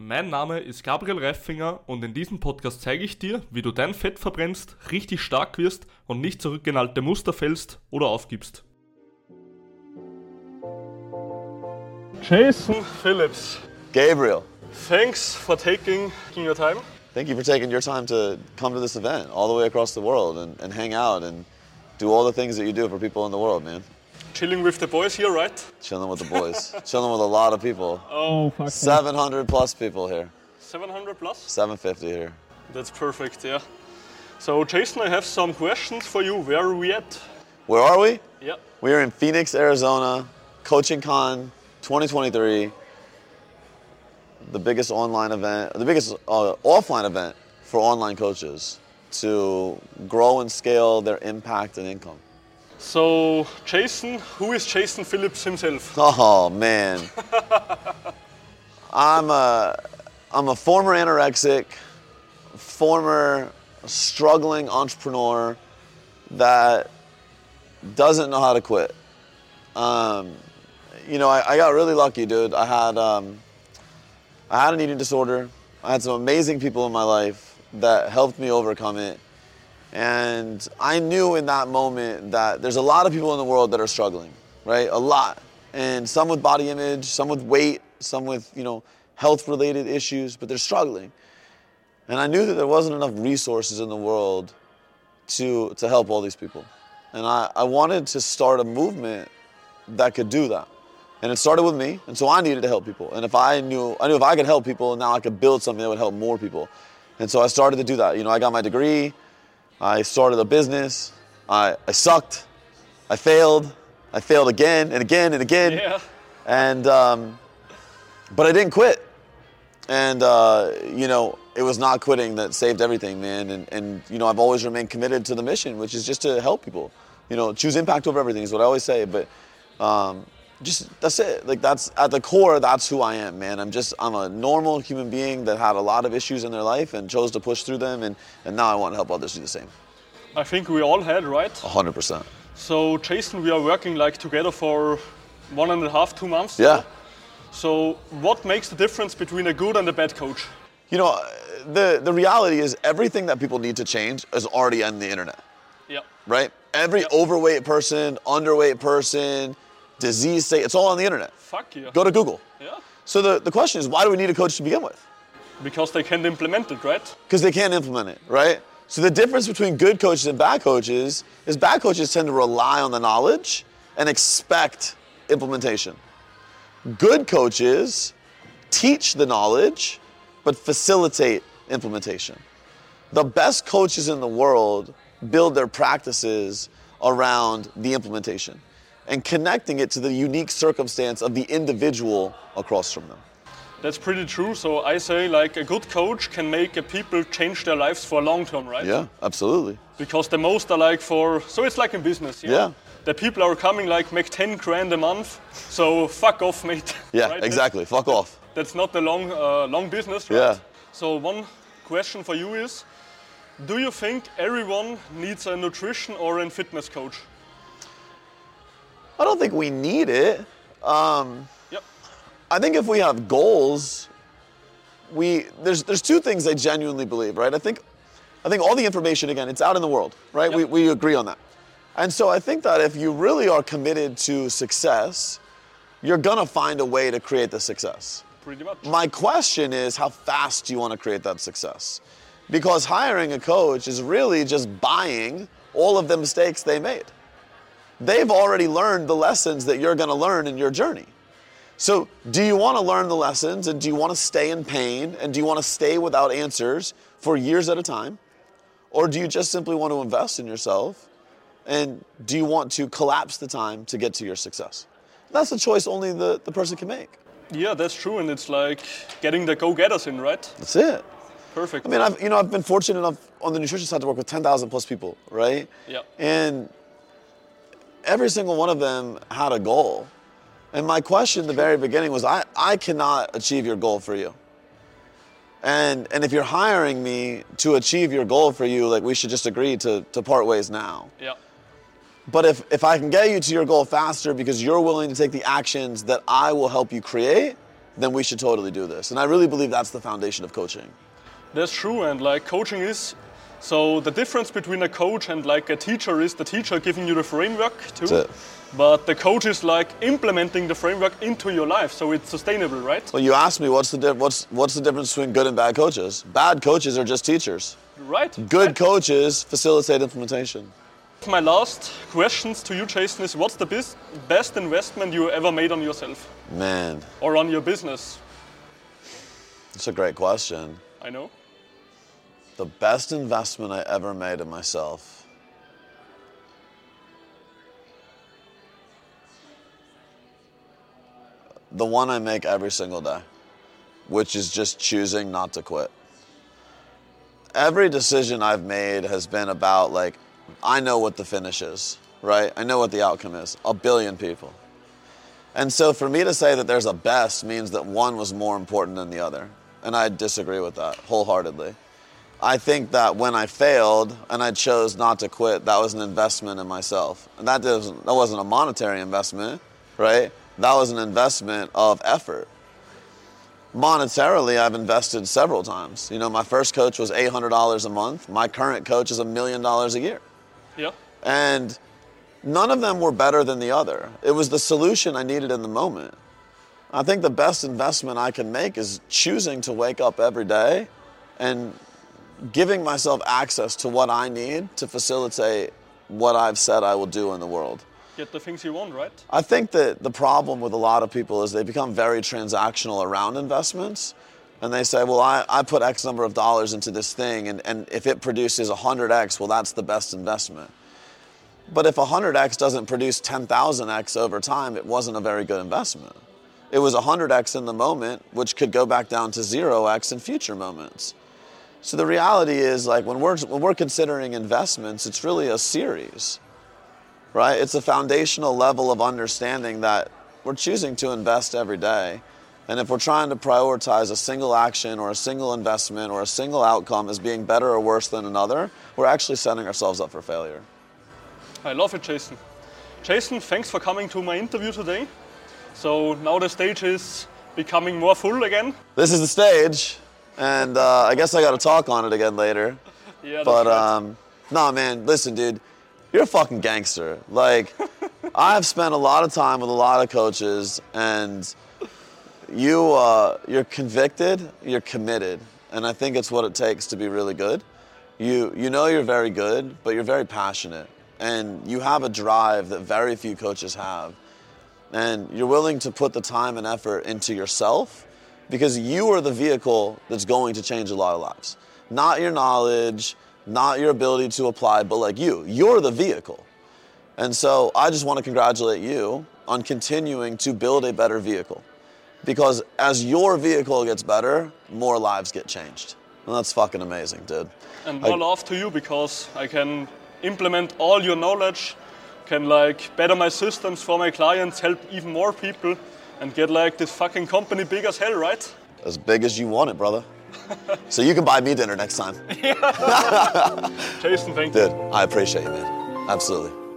Mein Name ist Gabriel Reifinger und in diesem Podcast zeige ich dir, wie du dein Fett verbrennst, richtig stark wirst und nicht zurück in alte Muster fällst oder aufgibst. Jason Phillips, Gabriel, thanks for taking your time. thank you for taking your time to come to this event all the way across the world and, and hang out and do all the things that you do for people in the world, man. Chilling with the boys here, right? Chilling with the boys, chilling with a lot of people. Oh, fuck. 700 plus people here, 700 plus? 750 here. That's perfect, yeah. So, Jason, I have some questions for you. Where are we at? Where are we? Yeah. We are in Phoenix, Arizona, Coaching Con 2023, the biggest online event, the biggest uh, offline event for online coaches to grow and scale their impact and income. So, Jason, who is Jason Phillips himself? Oh man, I'm a I'm a former anorexic, former struggling entrepreneur that doesn't know how to quit. Um, you know, I, I got really lucky, dude. I had um, I had an eating disorder. I had some amazing people in my life that helped me overcome it. And I knew in that moment that there's a lot of people in the world that are struggling, right? A lot. And some with body image, some with weight, some with, you know, health related issues, but they're struggling. And I knew that there wasn't enough resources in the world to, to help all these people. And I, I wanted to start a movement that could do that. And it started with me, and so I needed to help people. And if I knew, I knew if I could help people, now I could build something that would help more people. And so I started to do that. You know, I got my degree, I started a business, I, I sucked, I failed, I failed again and again and again. Yeah. And, um, but I didn't quit. And, uh, you know, it was not quitting that saved everything, man. And, and, you know, I've always remained committed to the mission, which is just to help people. You know, choose impact over everything is what I always say. But um, just, that's it. Like, that's at the core, that's who I am, man. I'm just, I'm a normal human being that had a lot of issues in their life and chose to push through them. And, and now I want to help others do the same. I think we all had, right? 100%. So, Jason, we are working like together for one and a half, two months. Yeah. So, what makes the difference between a good and a bad coach? You know, the, the reality is everything that people need to change is already on the internet. Yeah. right? Every Yep. overweight person, underweight person, disease state, it's all on the internet. Fuck yeah. Go to Google. Yeah. So the, the question is, why do we need a coach to begin with? Because they can't implement it, right? Because they can't implement it, right? So the difference between good coaches and bad coaches is bad coaches tend to rely on the knowledge and expect implementation. Good coaches teach the knowledge but facilitate implementation. The best coaches in the world build their practices around the implementation and connecting it to the unique circumstance of the individual across from them. That's pretty true. So I say like a good coach can make a people change their lives for a long term, right? Yeah, absolutely. Because the most are like for so it's like in business. you know? Yeah. The people are coming like make 10 grand a month. So fuck off, mate. Yeah, Right? exactly. Fuck off. That's not the long uh, long business, right? Yeah. So one question for you is do you think everyone needs a nutrition or a fitness coach? I don't think we need it. Um, Yep. I think if we have goals, we there's there's two things I genuinely believe, right? I think I think all the information again, it's out in the world, right? We we agree on that. And so I think that if you really are committed to success, you're gonna find a way to create the success. Pretty much. My question is how fast do you want to create that success? Because hiring a coach is really just buying all of the mistakes they made. They've already learned the lessons that you're going to learn in your journey. So, do you want to learn the lessons and do you want to stay in pain and do you want to stay without answers for years at a time? Or do you just simply want to invest in yourself and do you want to collapse the time to get to your success? That's a choice only the, the person can make. Yeah, that's true. And it's like getting the go getters in, right? That's it. Perfect. I mean, I've you know I've been fortunate enough on the nutrition side to work with 10,000 plus people, right? Yeah. And every single one of them had a goal. And my question at the very beginning was, I, I cannot achieve your goal for you. And and if you're hiring me to achieve your goal for you, like we should just agree to, to part ways now. yeah. But if, if I can get you to your goal faster because you're willing to take the actions that I will help you create, then we should totally do this. And I really believe that's the foundation of coaching. That's true, and like coaching is. So the difference between a coach and like a teacher is the teacher giving you the framework too, but the coach is like implementing the framework into your life, so it's sustainable, right? Well, you asked me what's the di- what's what's the difference between good and bad coaches? Bad coaches are just teachers. Right. Good right. coaches facilitate implementation. My last questions to you, Jason, is what's the bis- best investment you ever made on yourself Man, or on your business? that's a great question. I know. The best investment I ever made in myself. The one I make every single day, which is just choosing not to quit. Every decision I've made has been about like, I know what the finish is, right? I know what the outcome is. A billion people. And so for me to say that there's a best means that one was more important than the other. And I disagree with that wholeheartedly. I think that when I failed and I chose not to quit, that was an investment in myself. And that, doesn't, that wasn't a monetary investment, right? That was an investment of effort. Monetarily, I've invested several times. You know, my first coach was $800 a month. My current coach is a million dollars a year. Yeah. And none of them were better than the other. It was the solution I needed in the moment. I think the best investment I can make is choosing to wake up every day and giving myself access to what I need to facilitate what I've said I will do in the world. Get the things you want, right? I think that the problem with a lot of people is they become very transactional around investments. And they say, well, I, I put X number of dollars into this thing, and, and if it produces 100X, well, that's the best investment. But if 100X doesn't produce 10,000X over time, it wasn't a very good investment. It was 100X in the moment, which could go back down to 0X in future moments. So the reality is, like, when we're, when we're considering investments, it's really a series right? It's a foundational level of understanding that we're choosing to invest every day. And if we're trying to prioritize a single action or a single investment or a single outcome as being better or worse than another, we're actually setting ourselves up for failure. I love it, Jason. Jason, thanks for coming to my interview today. So now the stage is becoming more full again. This is the stage, and uh, I guess I got to talk on it again later. Yeah, But right. um, nah, man, listen, dude, you're a fucking gangster. Like, I've spent a lot of time with a lot of coaches, and you, uh, you're convicted, you're committed, and I think it's what it takes to be really good. You, you know you're very good, but you're very passionate, and you have a drive that very few coaches have, and you're willing to put the time and effort into yourself because you are the vehicle that's going to change a lot of lives. Not your knowledge, not your ability to apply, but like you. You're the vehicle. And so I just want to congratulate you on continuing to build a better vehicle. Because as your vehicle gets better, more lives get changed. And that's fucking amazing, dude. and I- more love to you because I can implement all your knowledge, can like better my systems for my clients, help even more people, and get like this fucking company big as hell, right? As big as you want it, brother. so you can buy me dinner next time. Jason, thank you. Dude, I appreciate you, man. Absolutely.